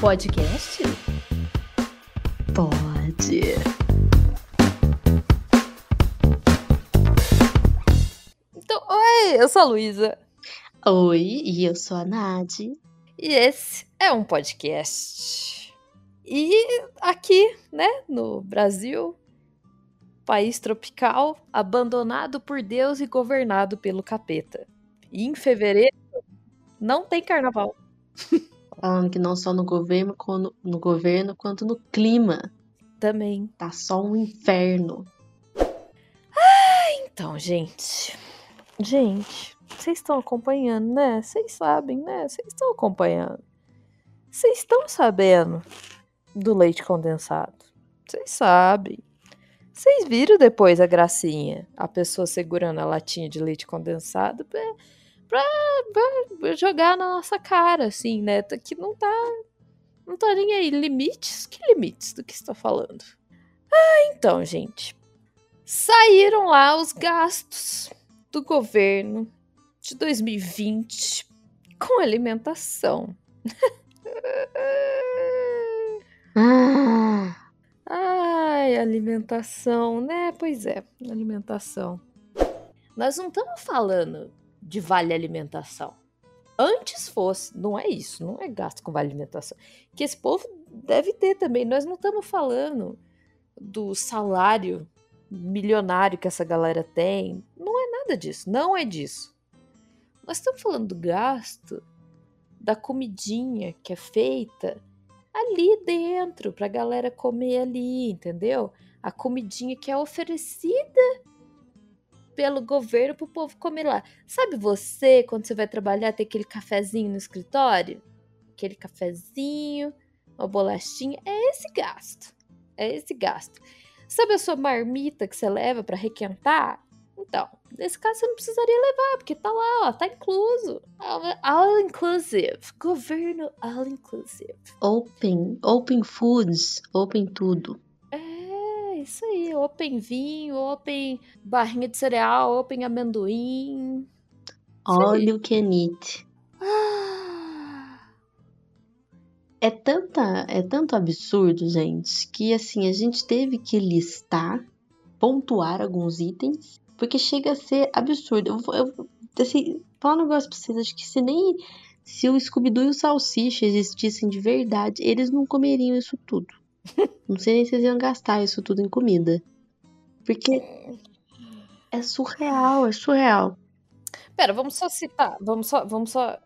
podcast? Pode. Então, oi, eu sou a Luísa. Oi, e eu sou a Nadi. E esse é um podcast. E aqui, né, no Brasil, país tropical, abandonado por Deus e governado pelo capeta. E em fevereiro não tem carnaval. Falando que não só no governo, quando- no governo quanto no clima. Também. Tá só um inferno. Então, gente. Gente, vocês estão acompanhando, né? Vocês sabem, né? Vocês estão acompanhando. Vocês estão sabendo do leite condensado. Vocês sabem. Vocês viram depois a gracinha? A pessoa segurando a latinha de leite condensado pra- pra jogar na nossa cara, assim, né? Que não tá. Não tá nem aí. Limites? Que limites do que você tá falando? Ah, então, gente saíram lá os gastos do governo de 2020 com alimentação. Ah, Ai, alimentação, né? Pois é, alimentação. Nós não estamos falando de vale alimentação. Antes fosse, não é isso, não é gasto com vale alimentação. Que esse povo deve ter também. Nós não estamos falando do salário milionário que essa galera tem. Não é nada disso, não é disso. Nós estamos falando do gasto da comidinha que é feita ali dentro pra galera comer ali, entendeu? A comidinha que é oferecida pelo governo pro povo comer lá. Sabe você, quando você vai trabalhar, tem aquele cafezinho no escritório? Aquele cafezinho, uma bolachinha, é esse gasto. É esse gasto. Sabe a sua marmita que você leva pra requentar? Então, nesse caso você não precisaria levar, porque tá lá, ó, tá incluso. All inclusive. Governo all inclusive. open, open foods, open tudo. É, isso aí. Open vinho, open barrinha de cereal, open amendoim. All Sim. you can eat. Ah, É tanta, é tanto absurdo, gente, que assim, a gente teve que listar, pontuar alguns itens, porque chega a ser absurdo. Eu, eu assim, falar um negócio pra vocês, acho que se nem se o Scooby-Doo e o Salsicha existissem de verdade, eles não comeriam isso tudo. Não sei nem se eles iam gastar isso tudo em comida. Porque é surreal, é surreal. Pera, vamos só citar. Vamos só, vamos só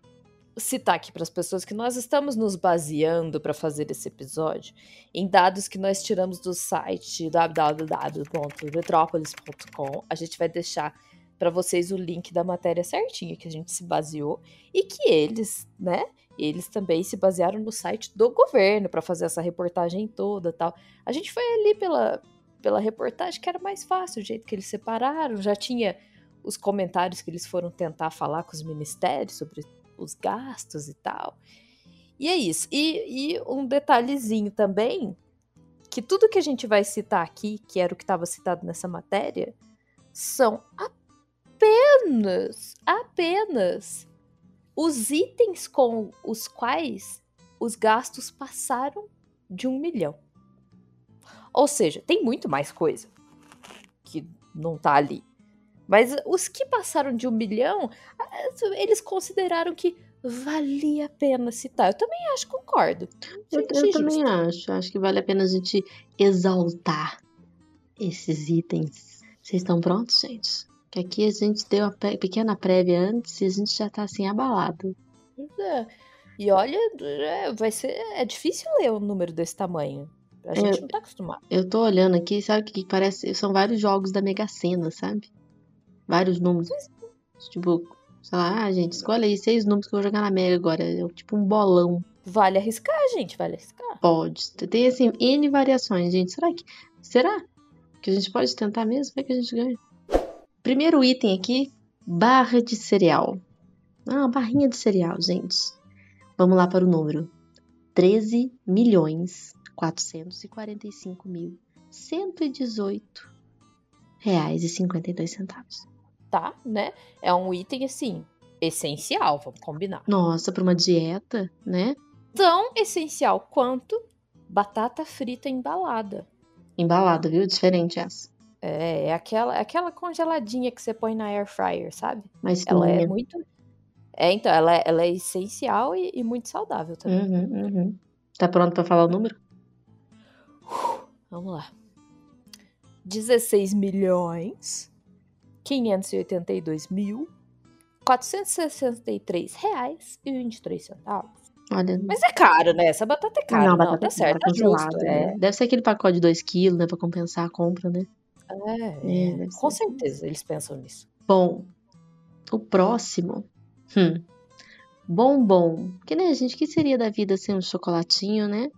citar aqui para as pessoas que nós estamos nos baseando para fazer esse episódio em dados que nós tiramos do site www.retropolis.com. A gente vai deixar para vocês o link da matéria certinha que a gente se baseou e que eles, né? Eles também se basearam no site do governo para fazer essa reportagem toda, tal. A gente foi ali pela pela reportagem que era mais fácil, o jeito que eles separaram, já tinha os comentários que eles foram tentar falar com os ministérios sobre os gastos e tal. E é isso. E, e um detalhezinho também, que tudo que a gente vai citar aqui, que era o que estava citado nessa matéria, são apenas, apenas os itens com os quais os gastos passaram de um milhão. Ou seja, tem muito mais coisa que não tá ali. Mas os que passaram de um milhão, eles consideraram que valia a pena citar. Eu também acho, concordo. Eu, eu também justo. acho. Acho que vale a pena a gente exaltar esses itens. Vocês estão prontos, gente? Que aqui a gente deu a pe- pequena prévia antes e a gente já tá assim abalado. É. E olha, é, vai ser. É difícil ler um número desse tamanho. A gente É. não tá acostumado. Eu tô olhando aqui, sabe o que parece? São vários jogos da Mega Sena, sabe? Vários números. Tipo, sei lá, ah, gente, escolhe aí seis números que eu vou jogar na Mega agora. É tipo um bolão. Vale arriscar, gente, vale arriscar. Pode. Tem assim, N variações, gente. Será que. Será que a gente pode tentar mesmo? Vai que a gente ganha. Primeiro item aqui: barra de cereal. Ah, barrinha de cereal, gente. Vamos lá para o número: 13 milhões 445 mil 118 reais e 52 centavos. Tá, né? É um item assim, essencial, vamos combinar. Nossa, para uma dieta, né? tão essencial quanto batata frita embalada. Embalada, viu? Diferente essa. É, é aquela, é aquela congeladinha que você põe na air fryer, sabe? Mas ela é muito. É, então, ela é, ela é essencial e, e muito saudável também. Uhum, uhum. Tá pronto pra falar o número? Vamos lá. 16 milhões 582 mil 463 reais e 23 centavos. Olha. Mas é caro, né? Essa batata é cara. Não, não batata tá é certo, tá justo. É. É. Deve ser aquele pacote de 2kg, né? Pra compensar a compra, né? É, É, deve com ser. certeza eles pensam nisso. Bom, o próximo. Hum. Bombom. Que né, gente? O que seria da vida sem um chocolatinho, né?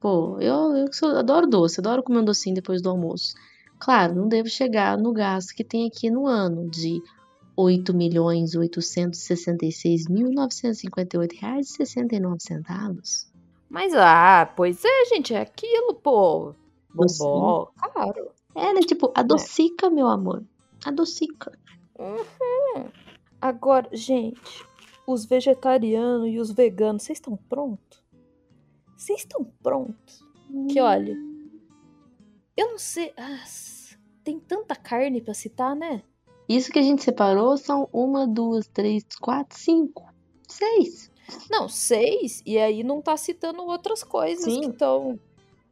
Pô, eu, eu sou- adoro doce, adoro comer um docinho depois do almoço. Claro, não devo chegar no gasto que tem aqui no ano de R$ 8.866.958,69 Mas, ah, pois é, gente, é aquilo, pô. Bombom, claro. É, né? Tipo, adocica, meu amor. Adocica. Agora, gente, os vegetarianos e os veganos, vocês estão prontos? Vocês estão prontos? Que olha, eu não sei. ah, tem tanta carne pra citar, né? Isso que a gente separou são uma, duas, três, quatro, cinco, seis. Não, seis, e aí não tá citando outras coisas Sim. que estão,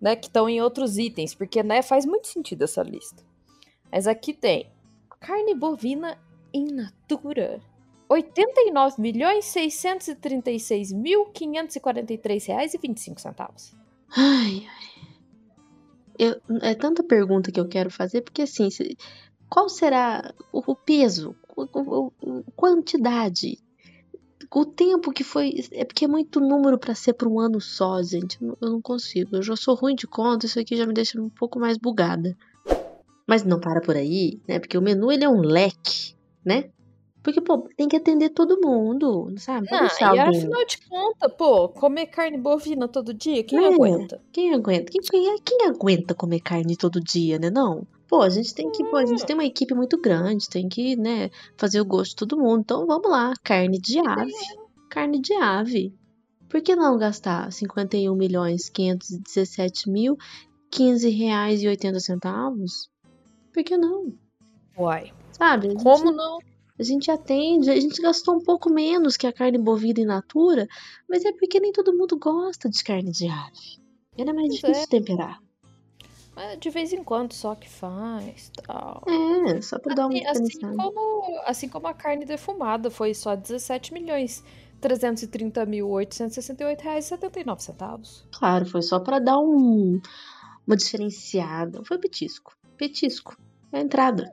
né, que estão em outros itens, porque, né, faz muito sentido essa lista. Mas aqui tem carne bovina in natura. 89.636.543 reais e 25 centavos. Ai, ai. Eu, é tanta pergunta que eu quero fazer, porque assim, qual será o, peso, o- quantidade, o tempo que foi. É porque é muito número pra ser para um ano só, gente. Eu não consigo. Eu já sou ruim de conta, isso aqui já me deixa um pouco mais bugada. Mas não para por aí, né? Porque o menu ele é um leque, né? Porque, pô, tem que atender todo mundo, sabe? Não e alguém- afinal de contas, pô, comer carne bovina todo dia, quem É. aguenta? Quem aguenta? Quem, quem, quem aguenta comer carne todo dia, né? Não. Pô, a gente tem que, pô, a gente tem uma equipe muito grande, tem que, né, fazer o gosto de todo mundo. Então vamos lá, carne de ave. Carne de ave. Por que não gastar 51 milhões 517 mil 15 reais e 80 centavos? Por que não? Uai, Sabe? Gente, como não? A gente atende, a gente gastou um pouco menos que a carne bovina in natura, mas é porque nem todo mundo gosta de carne de ave. Ela é mais Pois difícil é. de temperar. É de vez em quando só que faz, tal. É, só pra dar uma Assim, assim como, assim como a carne defumada foi só 17 milhões 330 mil 868 reais e 79 centavos. Claro, foi só pra dar um, uma diferenciada. Foi petisco. Petisco. É a entrada.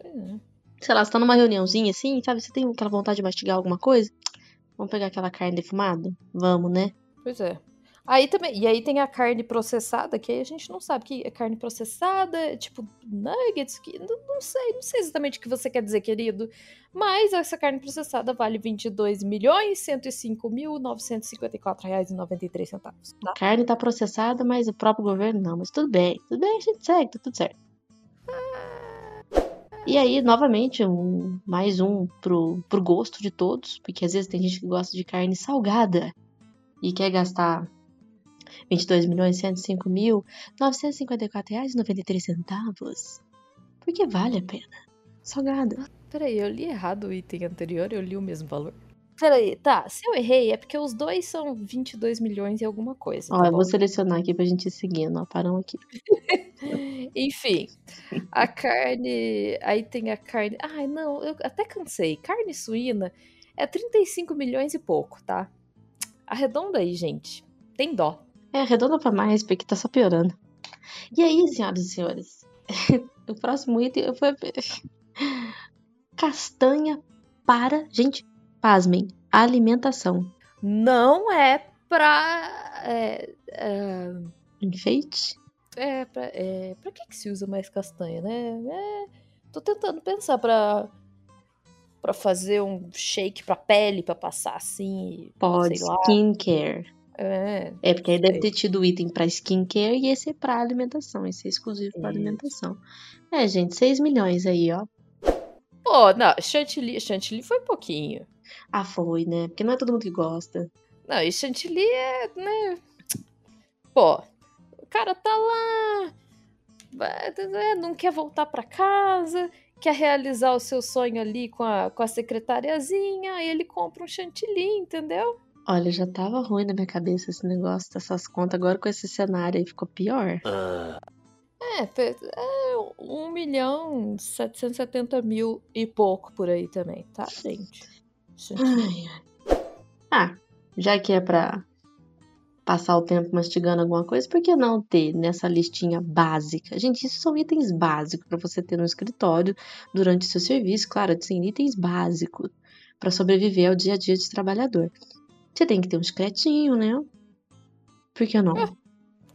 É. Sei lá, você tá numa reuniãozinha assim, sabe? Você tem aquela vontade de mastigar alguma coisa? Vamos pegar aquela carne defumada? Vamos, né? Pois é. Aí também, e aí tem a carne processada, que aí a gente não sabe que é carne processada, é tipo nuggets, que não, não sei, não sei exatamente o que você quer dizer, querido. Mas essa carne processada vale 22 milhões 105 mil 954 reais e 93 centavos, tá? A carne tá processada, mas o próprio governo não. Mas tudo bem. Tudo bem, a gente segue, tá tudo certo. E aí, novamente, um, mais um pro, pro gosto de todos, porque às vezes tem gente que gosta de carne salgada e quer gastar 22 milhões 105 mil 954 reais e 93 centavos. Porque vale a pena. Salgada. Peraí, eu li errado o item anterior, eu li o mesmo valor. Peraí, tá, se eu errei é porque os dois são 22 milhões e alguma coisa, Ó, tá eu bom? vou selecionar aqui pra gente ir seguindo, ó. Parão aqui. Enfim, a carne. Aí tem a carne. Ai, não, eu até cansei. Carne suína é 35 milhões e pouco, tá? Arredonda aí, gente. Tem dó. É, arredonda pra mais, porque tá só piorando. E aí, senhoras e senhores? o próximo item foi. Castanha para. Gente, pasmem. Alimentação. Não é pra. É, é, Enfeite? é, pra, é, pra que, que se usa mais castanha, né? É, tô tentando pensar pra. Pra fazer um shake pra pele, pra passar assim. Pode. Skincare. É, É, porque aí deve ter tido o item pra skincare e esse é pra alimentação. Esse é exclusivo pra Isso. alimentação. É, gente, 6 milhões aí, ó. Pô, não, chantilly, chantilly foi pouquinho. Ah, foi, né? Porque não é todo mundo que gosta. Não, e chantilly é, né? Pô, o cara tá lá, né, não quer voltar para casa, quer realizar o seu sonho ali com a, com a secretariazinha, aí ele compra um chantilly, entendeu? Olha, já tava ruim na minha cabeça esse negócio dessas contas, agora com esse cenário aí ficou pior. É, é 1 milhão 770 mil e pouco por aí também, tá, gente? Ai. Ah, já que é pra passar o tempo mastigando alguma coisa, por que não ter nessa listinha básica? Gente, isso são itens básicos para você ter no escritório durante o seu serviço, claro, sim, itens básicos para sobreviver ao dia a dia de trabalhador. Você tem que ter um chicletinho, né? Por que não? Ah,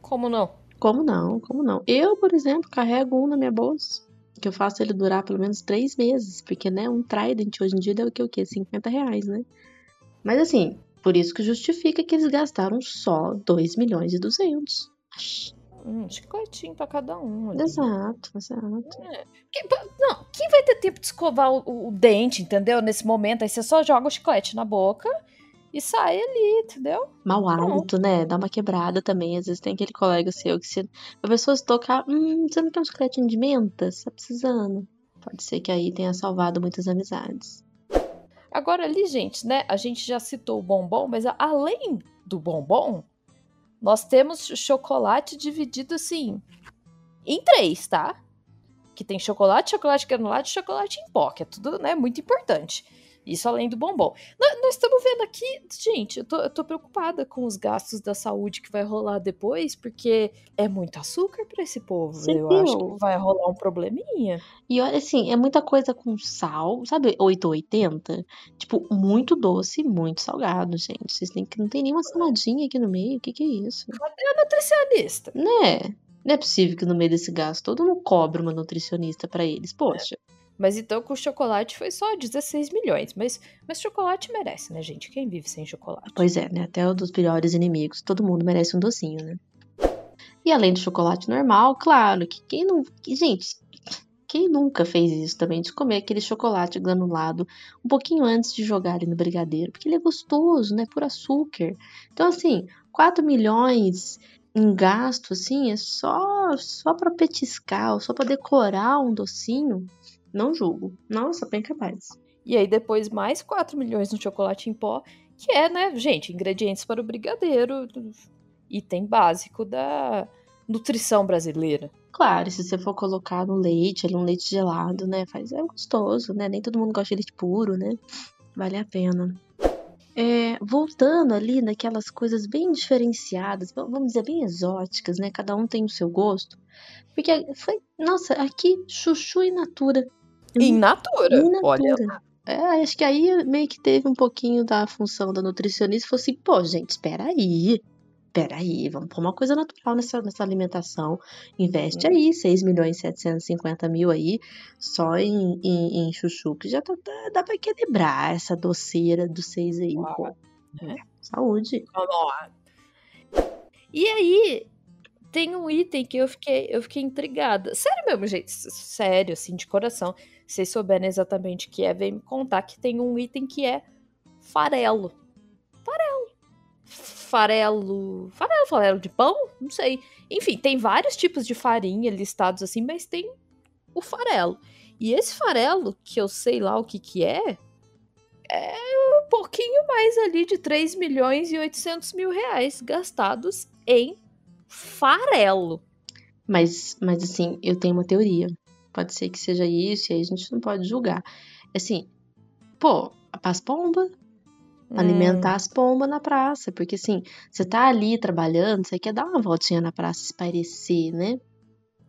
como não? Como não? Como não? Eu, por exemplo, carrego um na minha bolsa. Que eu faço ele durar pelo menos três meses. Porque, né, um Trident hoje em dia deu o que? O quê? 50 reais, né? Mas assim, por isso que justifica que eles gastaram só 2 milhões e 200. Um chicletinho pra cada um. Ali. Exato, exato. É. Quem, não, quem vai ter tempo de escovar o, o, dente, entendeu? Nesse momento, aí você só joga o chiclete na boca e sai ali, entendeu? Mau hálito, né? Dá uma quebrada também. Às vezes tem aquele colega seu que se a pessoa se tocar, hum, você não quer um chicletinho de menta? Você tá precisando. Pode ser que aí tenha salvado muitas amizades. Agora ali, gente, né? A gente já citou o bombom, mas além do bombom, nós temos chocolate dividido assim em três, tá? Que tem chocolate, chocolate granulado e chocolate em pó, que é tudo, né, muito importante. Isso além do bombom. Nós, nós estamos vendo aqui, gente, eu tô, eu tô, preocupada com os gastos da saúde que vai rolar depois, porque é muito açúcar para esse povo. Sim, eu acho que vai rolar um probleminha. E olha, assim, é muita coisa com sal, sabe, 880? Tipo, muito doce e muito salgado, gente. Vocês têm que não tem nenhuma saladinha aqui no meio. O que, que é isso? Cadê a nutricionista? Né? Não é possível que no meio desse gasto todo mundo cobre uma nutricionista para eles. Poxa. Mas então com o chocolate foi só 16 milhões. Mas, mas chocolate merece, né, gente? Quem vive sem chocolate? Pois é, né? Até o dos piores inimigos. Todo mundo merece um docinho, né? E além do chocolate normal, claro, que quem não. Que, gente, quem nunca fez isso também, de comer aquele chocolate granulado um pouquinho antes de jogar ele no brigadeiro? Porque ele é gostoso, né? Por açúcar. Então, assim, 4 milhões em gasto, assim, é só, só para petiscar, só para decorar um docinho. Não julgo. Nossa, bem capaz. E aí depois mais 4 milhões no chocolate em pó, que é, né, gente, ingredientes para o brigadeiro, item básico da nutrição brasileira. Claro, se você for colocar no leite, ali um leite gelado, né, faz é gostoso, né? Nem todo mundo gosta de leite puro, né? Vale a pena. É, voltando ali naquelas coisas bem diferenciadas, vamos dizer, bem exóticas, né? Cada um tem o seu gosto. Porque foi, nossa, aqui chuchu e natura in natura. In natura. Olha. É, acho que aí meio que teve um pouquinho da função da nutricionista. Falou assim, pô, gente, espera aí. Espera aí, vamos pôr uma coisa natural nessa, nessa alimentação. Investe hum. aí 6 milhões e 750 mil aí só em, em, em chuchu, que já tá, dá, dá pra equilibrar essa doceira dos seis aí, pô. É. Saúde. E aí, tem um item que eu fiquei, eu fiquei intrigada. Sério mesmo, gente. Sério, assim, de coração vocês souberem exatamente o que é, vem me contar que tem um item que é farelo. Farelo. Farelo. Farelo, farelo de pão? Não sei. Enfim, tem vários tipos de farinha listados assim, mas tem o farelo. E esse farelo, que eu sei lá o que que é, é um pouquinho mais ali de 3 milhões e 800 mil reais gastados em farelo. Mas, mas assim, eu tenho uma teoria. Pode ser que seja isso, e aí a gente não pode julgar. Assim, pô, as pombas, hum. alimentar as pombas na praça, porque assim, você tá ali trabalhando, você quer dar uma voltinha na praça, espairecer, né?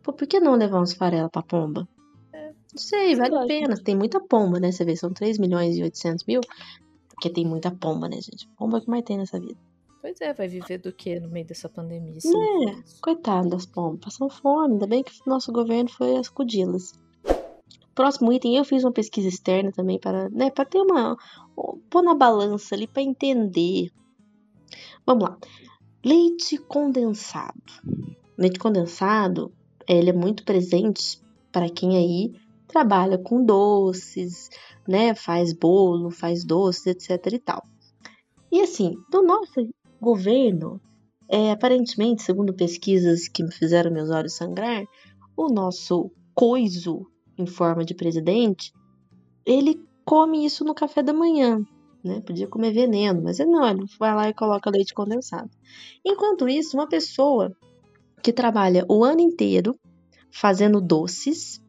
Pô, por que não levar uns farela pra pomba? É, não sei, vale a pena. Tem muita pomba, né? Você vê, são 3 milhões e 800 mil, porque tem muita pomba, né, gente? Pomba que mais tem nessa vida. Pois é, vai viver do que no meio dessa pandemia? Assim? É, coitado das pombas, passam fome. Ainda bem que o nosso governo foi acudi-las. Próximo item, eu fiz uma pesquisa externa também para, né, para ter uma pôr na balança ali para entender. Vamos lá. Leite condensado. Leite condensado, ele é muito presente para quem aí trabalha com doces, né, faz bolo, faz doces, etc e tal. E assim, do nosso governo, é, aparentemente, segundo pesquisas que me fizeram meus olhos sangrar, o nosso coiso em forma de presidente, ele come isso no café da manhã, né? Podia comer veneno, mas não, ele vai lá e coloca leite condensado. Enquanto isso, uma pessoa que trabalha o ano inteiro fazendo doces,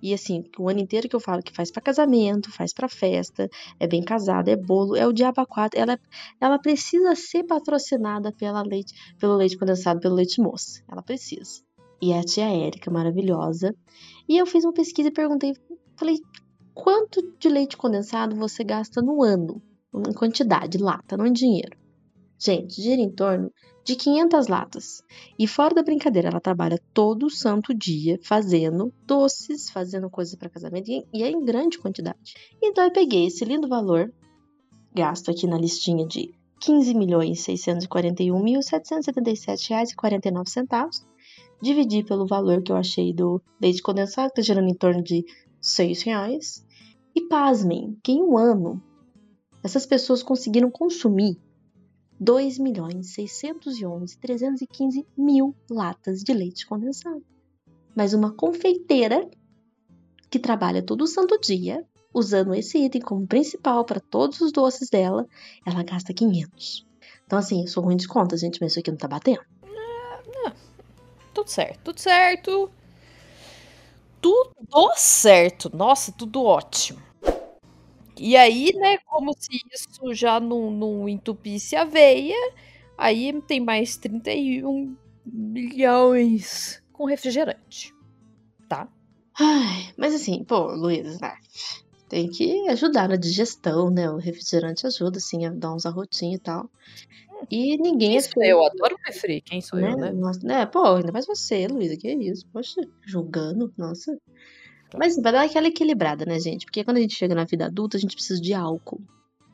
e assim, o ano inteiro que eu falo que faz para casamento, faz para festa, é bem casada, é bolo, é o diabo quatro. Ela, ela precisa ser patrocinada pela leite, pelo leite condensado, pelo leite moça. Ela precisa. E é a tia Érica, maravilhosa. E eu fiz uma pesquisa e perguntei, falei, quanto de leite condensado você gasta no ano? Em quantidade, lata, não em dinheiro. Gente, gira em torno de 500 latas. E fora da brincadeira, ela trabalha todo santo dia fazendo doces, fazendo coisas para casamento e é em grande quantidade. Então eu peguei esse lindo valor, gasto aqui na listinha de R$ 15.641.777,49, dividi pelo valor que eu achei do leite condensado, que tá gerando em torno de 6 reais. E pasmem, que em um ano essas pessoas conseguiram consumir 2 milhões 611 315 mil latas de leite condensado. Mas uma confeiteira que trabalha todo santo dia, usando esse item como principal para todos os doces dela, ela gasta 500. Então, assim, eu sou ruim de conta, gente, mas isso aqui não tá batendo. Não, tudo certo, tudo certo. Tudo certo. Nossa, tudo ótimo. E aí, né, como se isso já não, não entupisse a veia, aí tem mais 31 milhões com refrigerante, tá? Ai, mas assim, pô, Luiz, né? Tem que ajudar na digestão, né? O refrigerante ajuda, assim, a dar uns arrotinhos e tal. E ninguém é feio. Eu adoro refri, quem sou né? eu, né? Nossa, né? Pô, ainda mais você, Luísa, que é isso? Poxa, julgando, nossa. Mas vai dar aquela equilibrada, né, gente? Porque quando a gente chega na vida adulta, a gente precisa de álcool.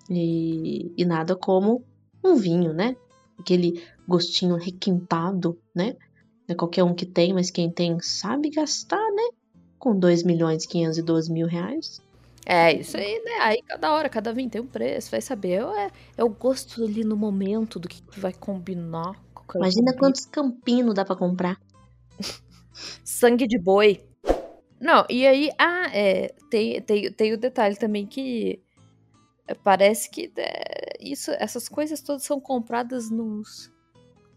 E, e nada como um vinho, né? Aquele gostinho requintado, né? Não é qualquer um que tem, mas quem tem sabe gastar, né? Com 2 milhões e 512 mil reais. É, isso aí, né? Aí cada hora, cada vinho tem um preço, vai saber. É, é o gosto ali no momento do que, que vai combinar. Imagina quantos campinos dá para comprar. Sangue de boi. Não, e aí, ah, é, tem, tem, tem o detalhe também que é, parece que é, isso, essas coisas todas são compradas nos,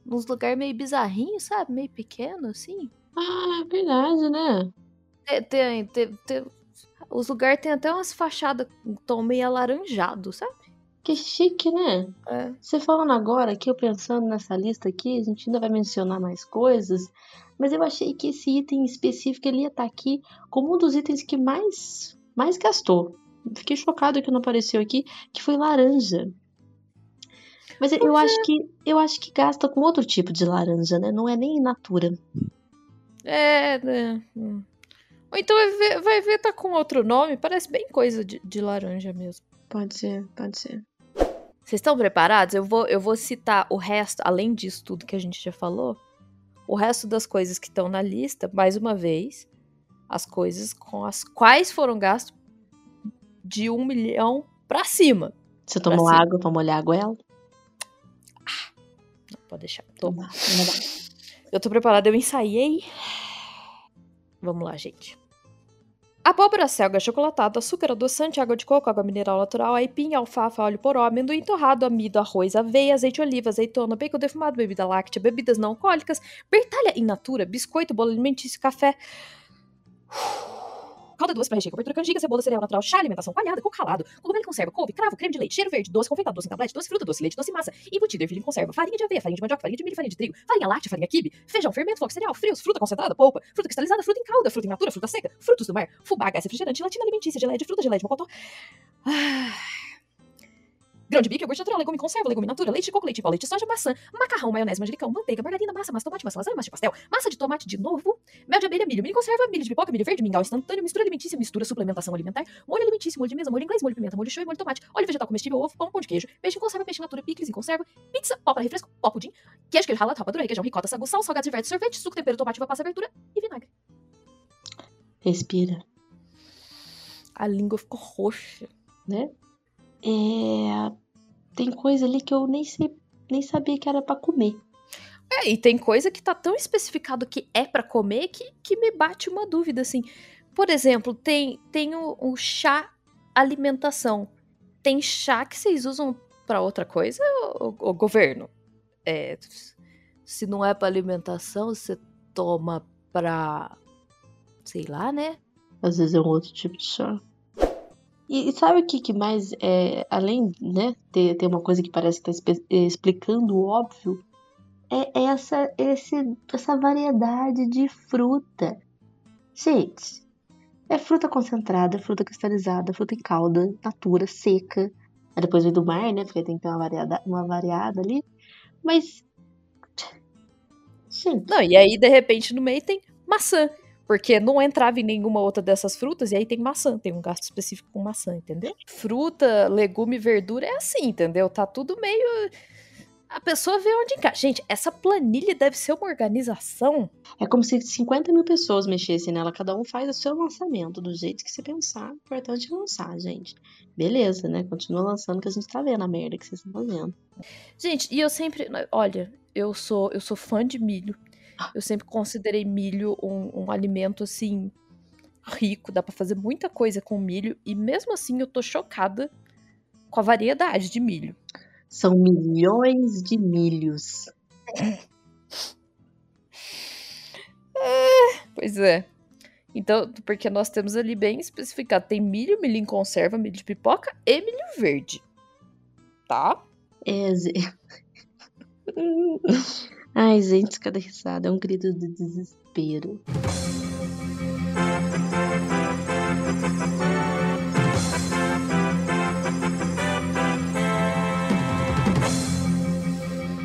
nos lugares meio bizarrinhos, sabe? Meio pequeno, assim. Ah, é verdade, né? Tem, tem, tem, tem os lugares têm até umas fachadas com tom meio alaranjado, sabe? Que chique, né? É. Você falando agora que eu pensando nessa lista aqui, a gente ainda vai mencionar mais coisas, mas eu achei que esse item específico ele ia estar tá aqui como um dos itens que mais, mais gastou. Fiquei chocado que não apareceu aqui, que foi laranja. Mas eu é. acho que eu acho que gasta com outro tipo de laranja, né? Não é nem in natura. É, né? Hum. Ou então vai ver, vai ver tá com outro nome, parece bem coisa de, de laranja mesmo. Pode ser, pode ser. Vocês estão preparados? Eu vou, eu vou citar o resto, além disso tudo que a gente já falou, o resto das coisas que estão na lista, mais uma vez, as coisas com as quais foram gastos de um milhão pra cima. Você tomou cima. água pra molhar a goela? Ah, não, pode deixar. Toma. Eu tô preparada, eu ensaiei. Vamos lá, gente. Abóbora, selga, chocolatado, açúcar adoçante, água de coco, água mineral natural, aipim, alfafa, óleo poró, amendoim torrado, amido, arroz, aveia, azeite oliva, azeitona, bacon defumado, bebida láctea, bebidas não alcoólicas, bertalha in natura, biscoito, bolo alimentício, café. Uf calda doce para recheio, cobertura canjica, cebola, cereal natural, chá, alimentação coalhada, coco ralado, cogumelo conserva, couve, cravo, creme de leite, cheiro verde, doce, confeitado, doce em tablete, doce fruta, doce leite, doce massa, embutido, ervilha em conserva, farinha de aveia, farinha de mandioca, farinha de milho, farinha de trigo, farinha láctea, farinha quibe, feijão, fermento, flocos, cereal, frios, fruta concentrada, polpa, fruta cristalizada, fruta em calda, fruta in natura, fruta seca, frutos do mar, fubá, gás refrigerante, gelatina alimentícia, geleia de fruta, geleia de mocotó. Ah... Grão de bico, iogurte natural, legume conserva, legume natura, leite de coco, leite de pó, leite de soja, maçã, macarrão, maionese, manjericão, manteiga, margarina, massa, massa, tomate, massa, lasanha, massa de pastel, massa de tomate de novo, mel de abelha, milho, milho conserva, milho de pipoca, milho verde, mingau instantâneo, mistura alimentícia, mistura, suplementação alimentar, molho alimentício, molho de mesa, molho inglês, molho pimenta, molho show e molho tomate, óleo vegetal comestível, ovo, pão, pão de queijo, peixe em conserva, peixe natura, picles em conserva, pizza, pó para refresco, pó pudim, queijo, queijo ralado, rapadura, requeijão, ricota, sagu, sal, salgado, verde, sorvete, suco, tempero, tomate, passa, abertura e vinagre. Respira. A língua ficou roxa. Né? É tem coisa ali que eu nem sei, nem sabia que era para comer. É, e tem coisa que tá tão especificado que é para comer que, que me bate uma dúvida, assim. Por exemplo, tem, tem o, o chá alimentação. Tem chá que vocês usam para outra coisa, o, governo? É, se não é para alimentação, você toma pra. sei lá, né? Às vezes é um outro tipo de chá. E, e sabe o que, que mais é, além, né, ter, ter uma coisa que parece que tá explicando o óbvio, é essa, esse, essa variedade de fruta. Gente, é fruta concentrada, fruta cristalizada, fruta em calda, natura, seca. Aí depois vem do mar, né? Porque tem que ter uma variada, uma variada ali. Mas. Gente. Não, e aí, de repente, no meio tem maçã. Porque não entrava em nenhuma outra dessas frutas, e aí tem maçã, tem um gasto específico com maçã, entendeu? Fruta, legume, verdura é assim, entendeu? Tá tudo meio a pessoa vê onde encaixa. Gente, essa planilha deve ser uma organização. É como se 50 mil pessoas mexessem nela. Cada um faz o seu lançamento do jeito que você pensar. Importante lançar, gente. Beleza, né? Continua lançando que a gente tá vendo a merda que vocês estão fazendo. Gente, e eu sempre. Olha, eu sou, eu sou fã de milho. Eu sempre considerei milho um, um alimento assim. rico. Dá pra fazer muita coisa com milho. E mesmo assim eu tô chocada com a variedade de milho. São milhões de milhos. É, pois é. Então, porque nós temos ali bem especificado: tem milho, milho em conserva, milho de pipoca e milho verde. Tá? É, Ai, gente, cada risada é um grito de desespero.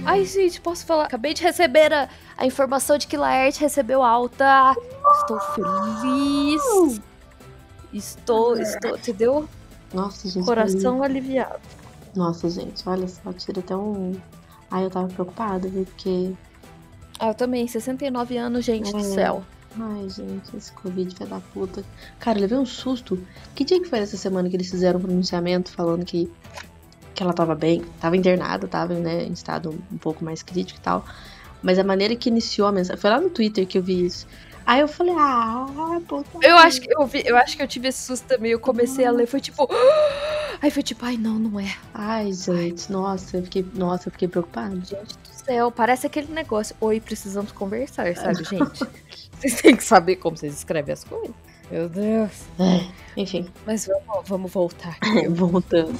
Ai, gente, posso falar? Acabei de receber a, a informação de que Laerte recebeu alta. Estou feliz. Estou, estou, entendeu? Nossa, gente. Coração aliviado. Nossa, gente, olha só, tira até um. Ai, eu tava preocupada, viu? Porque. Ah, eu também, 69 anos, gente é. do céu. Ai, gente, esse Covid foi da puta. Cara, levei um susto. Que dia que foi essa semana que eles fizeram um pronunciamento falando que que ela tava bem, tava internada, tava né, em estado um pouco mais crítico e tal. Mas a maneira que iniciou a mensagem. Foi lá no Twitter que eu vi isso. Aí eu falei, ah, puta. Eu acho que eu, vi, eu acho que eu tive esse susto também. Eu comecei a ler, foi tipo. Aí foi tipo, ai, não, não é. Ai, gente, nossa, eu fiquei. Nossa, eu fiquei preocupada. Gente do céu, parece aquele negócio. Oi, precisamos conversar, sabe, gente? vocês têm que saber como vocês escrevem as coisas. Meu Deus. É, enfim. Mas vamos, vamos voltar. Voltando.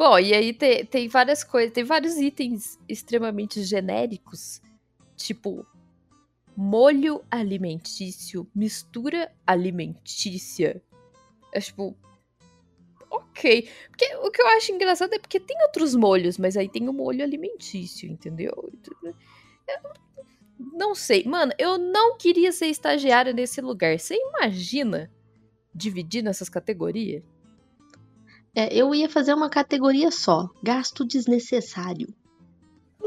Bom, e aí tem, tem várias coisas, tem vários itens extremamente genéricos, tipo molho alimentício, mistura alimentícia. É tipo, ok. Porque o que eu acho engraçado é porque tem outros molhos, mas aí tem o molho alimentício, entendeu? Eu não sei. Mano, eu não queria ser estagiária nesse lugar. Você imagina dividir nessas categorias? É, eu ia fazer uma categoria só: gasto desnecessário.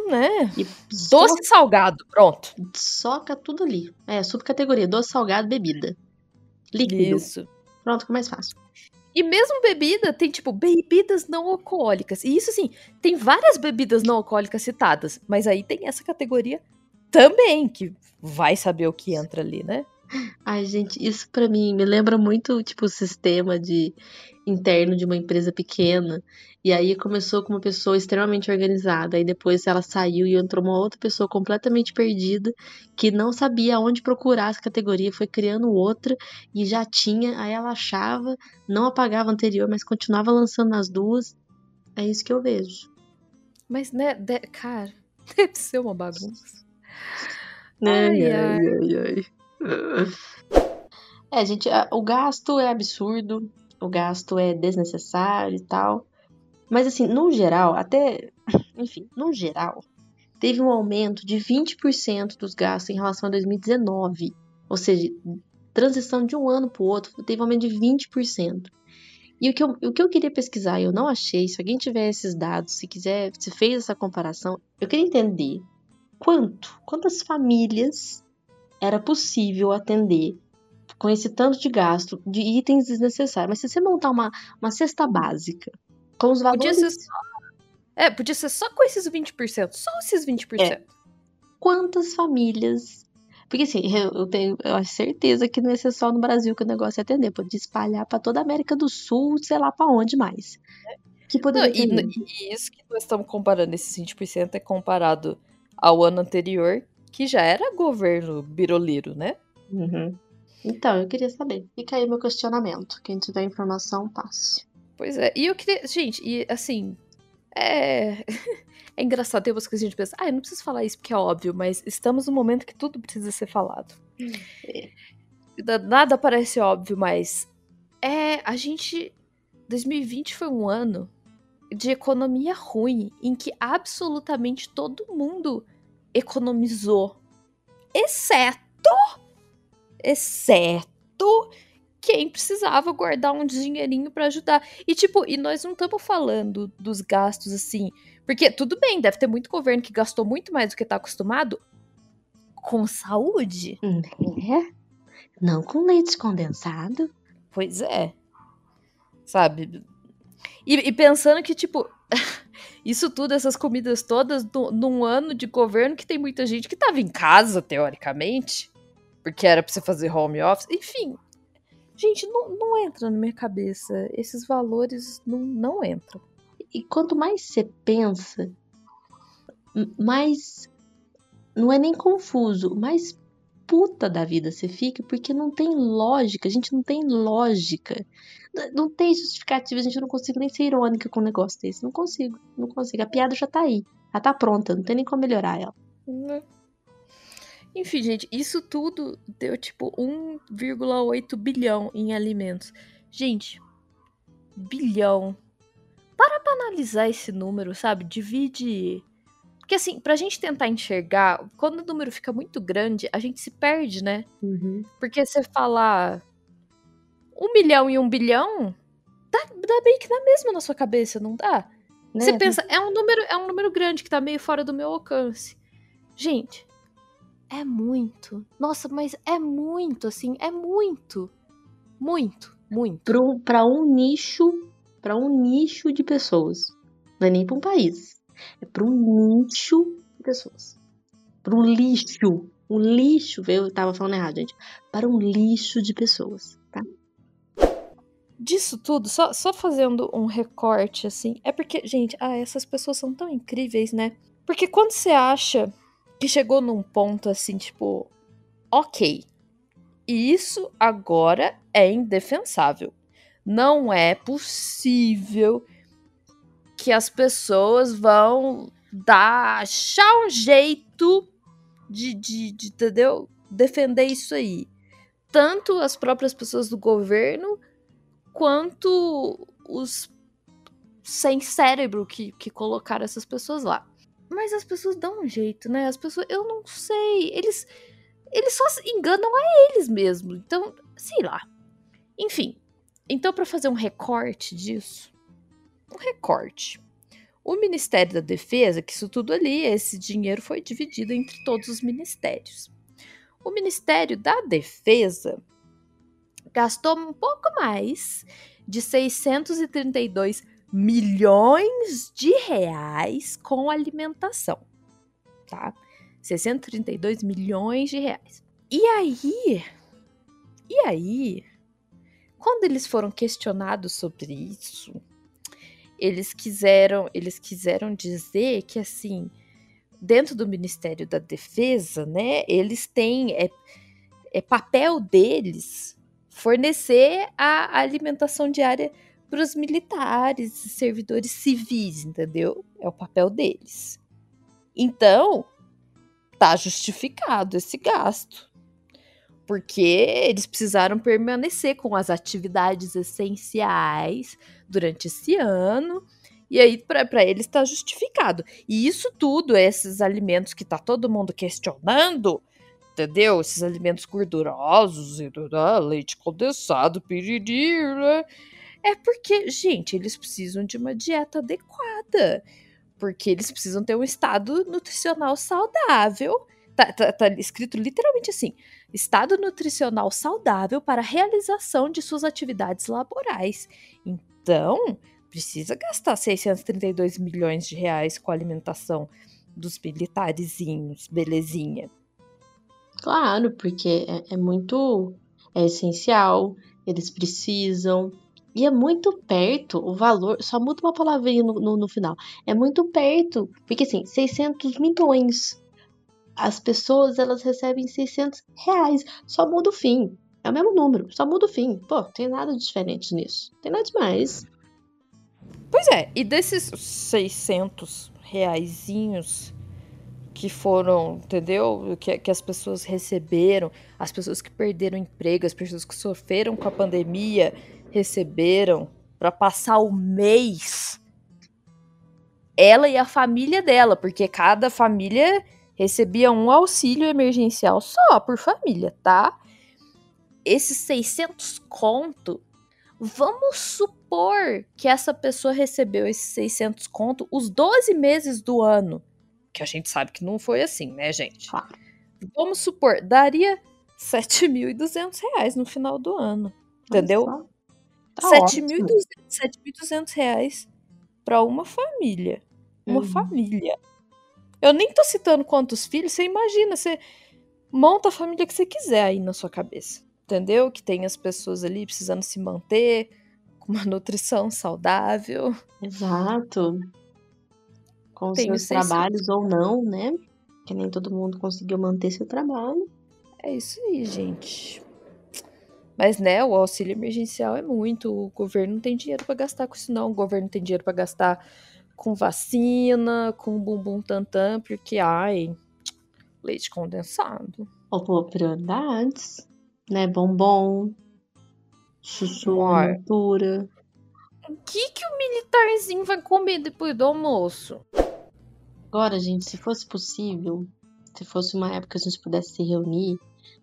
Né? E doce so... salgado, pronto. Soca tudo ali. É, subcategoria: doce salgado, bebida. Líquido. Isso. Pronto, fica mais fácil. E mesmo bebida, tem tipo bebidas não alcoólicas. E isso assim, tem várias bebidas não alcoólicas citadas, mas aí tem essa categoria também, que vai saber o que entra ali, né? Ai, gente, isso para mim me lembra muito, tipo, o sistema de interno de uma empresa pequena. E aí começou com uma pessoa extremamente organizada. Aí depois ela saiu e entrou uma outra pessoa completamente perdida, que não sabia onde procurar essa categoria, foi criando outra e já tinha. Aí ela achava, não apagava a anterior, mas continuava lançando nas duas. É isso que eu vejo. Mas, né, de, cara, deve ser uma bagunça. Ai, ai, ai, ai. É, gente, o gasto é absurdo, o gasto é desnecessário e tal. Mas assim, no geral, até, enfim, no geral, teve um aumento de 20% dos gastos em relação a 2019. Ou seja, transição de um ano para o outro, teve um aumento de 20%. E o que, eu, o que eu queria pesquisar e eu não achei, se alguém tiver esses dados, se quiser, se fez essa comparação, eu queria entender quanto, quantas famílias era possível atender com esse tanto de gasto de itens desnecessários. Mas se você montar uma, uma cesta básica com os valores. Podia ser só, é, podia ser só com esses 20%, só esses 20%. É. Quantas famílias. Porque assim, eu tenho eu certeza que não é só no Brasil que o negócio é atender, pode espalhar para toda a América do Sul, sei lá para onde mais. Que poderia não, e, e, isso que nós estamos comparando, esse 20% é comparado ao ano anterior, que já era governo biroliro, né? Uhum. Então, eu queria saber. Fica aí meu questionamento. Quem tiver informação, passe. Pois é. E eu queria. Gente, e assim. É. é engraçado. Tem umas coisas que a gente pensa. Ah, eu não preciso falar isso porque é óbvio, mas estamos no momento que tudo precisa ser falado. É. Nada parece óbvio, mas. É. A gente. 2020 foi um ano de economia ruim, em que absolutamente todo mundo economizou. Exceto exceto quem precisava guardar um dinheirinho para ajudar. E tipo, e nós não estamos falando dos gastos assim, porque tudo bem, deve ter muito governo que gastou muito mais do que tá acostumado com saúde. É? Não com leite condensado. Pois é. Sabe? E, e pensando que, tipo, isso tudo, essas comidas todas, no, num ano de governo que tem muita gente que tava em casa, teoricamente porque era pra você fazer home office. Enfim, gente, não, não entra na minha cabeça. Esses valores não, não entram. E quanto mais você pensa, mais. Não é nem confuso, mais puta da vida você fica, porque não tem lógica, a gente não tem lógica. Não tem justificativa, a gente não consigo nem ser irônica com um negócio desse. Não consigo, não consigo. A piada já tá aí. Ela tá pronta, não tem nem como melhorar ela. Né? Enfim, gente, isso tudo deu tipo 1,8 bilhão em alimentos. Gente, bilhão. Para pra analisar esse número, sabe? Divide. Porque assim, pra gente tentar enxergar, quando o número fica muito grande, a gente se perde, né? Uhum. Porque você falar um milhão e um bilhão, dá, dá bem que na mesma na sua cabeça, não dá? Né? Você pensa, é um número, é um número grande que tá meio fora do meu alcance. Gente, é muito. Nossa, mas é muito, assim, é muito. Muito, muito. Para um nicho, para um nicho de pessoas. Não é nem para um país. É para um nicho de pessoas. Para um lixo. Um lixo, eu tava falando errado, gente. Para um lixo de pessoas? Disso tudo, só, só fazendo um recorte, assim, é porque, gente, ah, essas pessoas são tão incríveis, né? Porque quando você acha que chegou num ponto assim, tipo, ok, isso agora é indefensável. Não é possível que as pessoas vão dar, achar um jeito de, de, de entendeu? Defender isso aí. Tanto as próprias pessoas do governo, quanto os sem cérebro que, que colocaram essas pessoas lá. Mas as pessoas dão um jeito, né? As pessoas, eu não sei, eles eles só enganam a eles mesmos. Então, sei lá. Enfim, então para fazer um recorte disso, um recorte. O Ministério da Defesa, que isso tudo ali, esse dinheiro foi dividido entre todos os ministérios. O Ministério da Defesa gastou um pouco mais de 632 milhões de reais com alimentação, tá? 632 milhões de reais. E aí, e aí, quando eles foram questionados sobre isso, eles quiseram, eles quiseram dizer que assim, dentro do Ministério da Defesa, né, eles têm é, é papel deles fornecer a alimentação diária para os militares e servidores civis, entendeu? É o papel deles. Então, tá justificado esse gasto. Porque eles precisaram permanecer com as atividades essenciais durante esse ano. E aí, para eles, está justificado. E isso tudo, esses alimentos que tá todo mundo questionando, entendeu? Esses alimentos gordurosos, leite condensado, piriri, né? É porque, gente, eles precisam de uma dieta adequada. Porque eles precisam ter um estado nutricional saudável. Tá, tá, tá escrito literalmente assim: estado nutricional saudável para a realização de suas atividades laborais. Então, precisa gastar 632 milhões de reais com a alimentação dos militarezinhos, belezinha. Claro, porque é, é muito é essencial, eles precisam. E é muito perto o valor, só muda uma palavrinha no, no, no, final. É muito perto, porque assim, 600 milhões. As pessoas, elas recebem 600 reais, só muda o fim. É o mesmo número, só muda o fim. Pô, tem nada diferente nisso. Tem nada demais. Pois é, e desses 600 reaisinhos que foram, entendeu? Que, que as pessoas receberam, as pessoas que perderam emprego, as pessoas que sofreram com a pandemia receberam para passar o mês. Ela e a família dela, porque cada família recebia um auxílio emergencial só por família, tá? Esses 600 conto, vamos supor que essa pessoa recebeu esses 600 conto os 12 meses do ano que a gente sabe que não foi assim, né, gente? Claro. Vamos supor, daria 7.200 reais no final do ano. Entendeu? Tá 7.200 reais para uma família. Uma uhum. família. Eu nem tô citando quantos filhos, você imagina, você monta a família que você quiser aí na sua cabeça. Entendeu? Que tem as pessoas ali precisando se manter, com uma nutrição saudável. Exato com Tenho seus trabalhos ou não, né? Que nem todo mundo conseguiu manter seu trabalho. É isso aí, gente. Mas, né, o auxílio emergencial é muito. O governo não tem dinheiro para gastar com isso, não. O governo tem dinheiro para gastar com vacina, com bumbum tantã, porque, ai, leite condensado. Ou prioridades, né? Bombom, chuchu, natura. O que, que o militarzinho vai comer depois do almoço? Agora, gente, se fosse possível, se fosse uma época que a gente pudesse se reunir,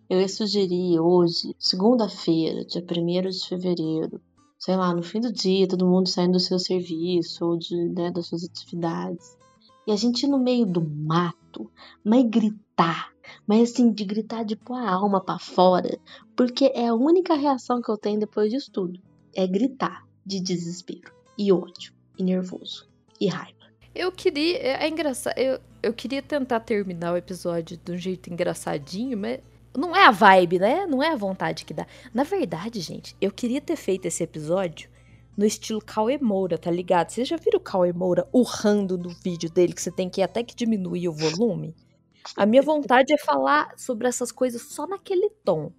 eu ia sugerir hoje, segunda-feira, dia 1 de fevereiro, sei lá, no fim do dia, todo mundo saindo do seu serviço ou de, né, das suas atividades. E a gente ir no meio do mato, mas gritar, mas assim, de gritar de pôr a alma para fora, porque é a única reação que eu tenho depois disso tudo. É gritar de desespero, e ódio, e nervoso, e raiva. Eu queria. É, é engraçado. Eu, eu queria tentar terminar o episódio de um jeito engraçadinho, mas. Não é a vibe, né? Não é a vontade que dá. Na verdade, gente, eu queria ter feito esse episódio no estilo Cauê Moura, tá ligado? Vocês já viram o Cauê Moura urrando no vídeo dele, que você tem que até que diminuir o volume? A minha vontade é falar sobre essas coisas só naquele tom.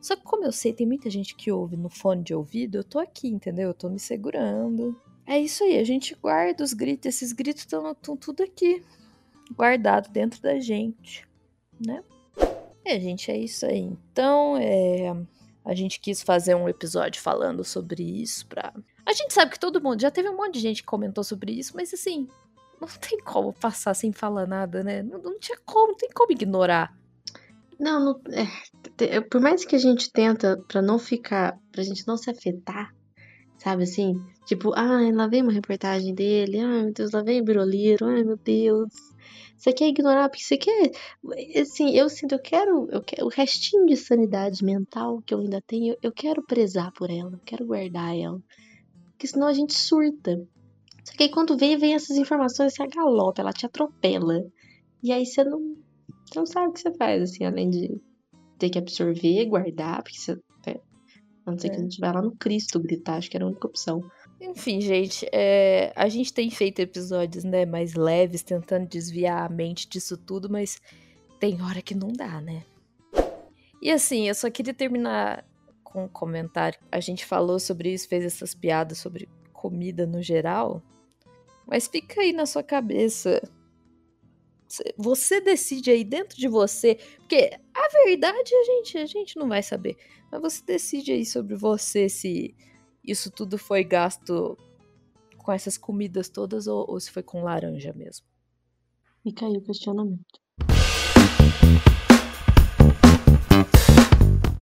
Só que como eu sei, tem muita gente que ouve no fone de ouvido, eu tô aqui, entendeu? Eu tô me segurando. É isso aí, a gente guarda os gritos, esses gritos estão tudo aqui, guardado dentro da gente, né? É, gente, é isso aí. Então, é, a gente quis fazer um episódio falando sobre isso pra... A gente sabe que todo mundo, já teve um monte de gente que comentou sobre isso, mas assim, não tem como passar sem falar nada, né? Não, não tinha como, não tem como ignorar. Não, não é, por mais que a gente tenta para não ficar, pra gente não se afetar, Sabe assim? Tipo, ai, lá vem uma reportagem dele, ai meu Deus, lá vem o Biroliro, ai meu Deus. Você quer ignorar, porque você quer. Assim, eu sinto, eu quero, eu quero. O restinho de sanidade mental que eu ainda tenho, eu quero prezar por ela, eu quero guardar ela. Porque senão a gente surta. Só que aí quando vem, vem essas informações, você agalopa, ela te atropela. E aí você não, você não sabe o que você faz, assim, além de ter que absorver, guardar, porque você a não ser é. que a gente vá lá no Cristo gritar, acho que era a única opção. Enfim, gente, é, a gente tem feito episódios né, mais leves, tentando desviar a mente disso tudo, mas tem hora que não dá, né? E assim, eu só queria terminar com um comentário. A gente falou sobre isso, fez essas piadas sobre comida no geral, mas fica aí na sua cabeça. Você decide aí dentro de você, porque a verdade a gente, a gente não vai saber. Mas você decide aí sobre você se isso tudo foi gasto com essas comidas todas ou, ou se foi com laranja mesmo. Fica aí o questionamento.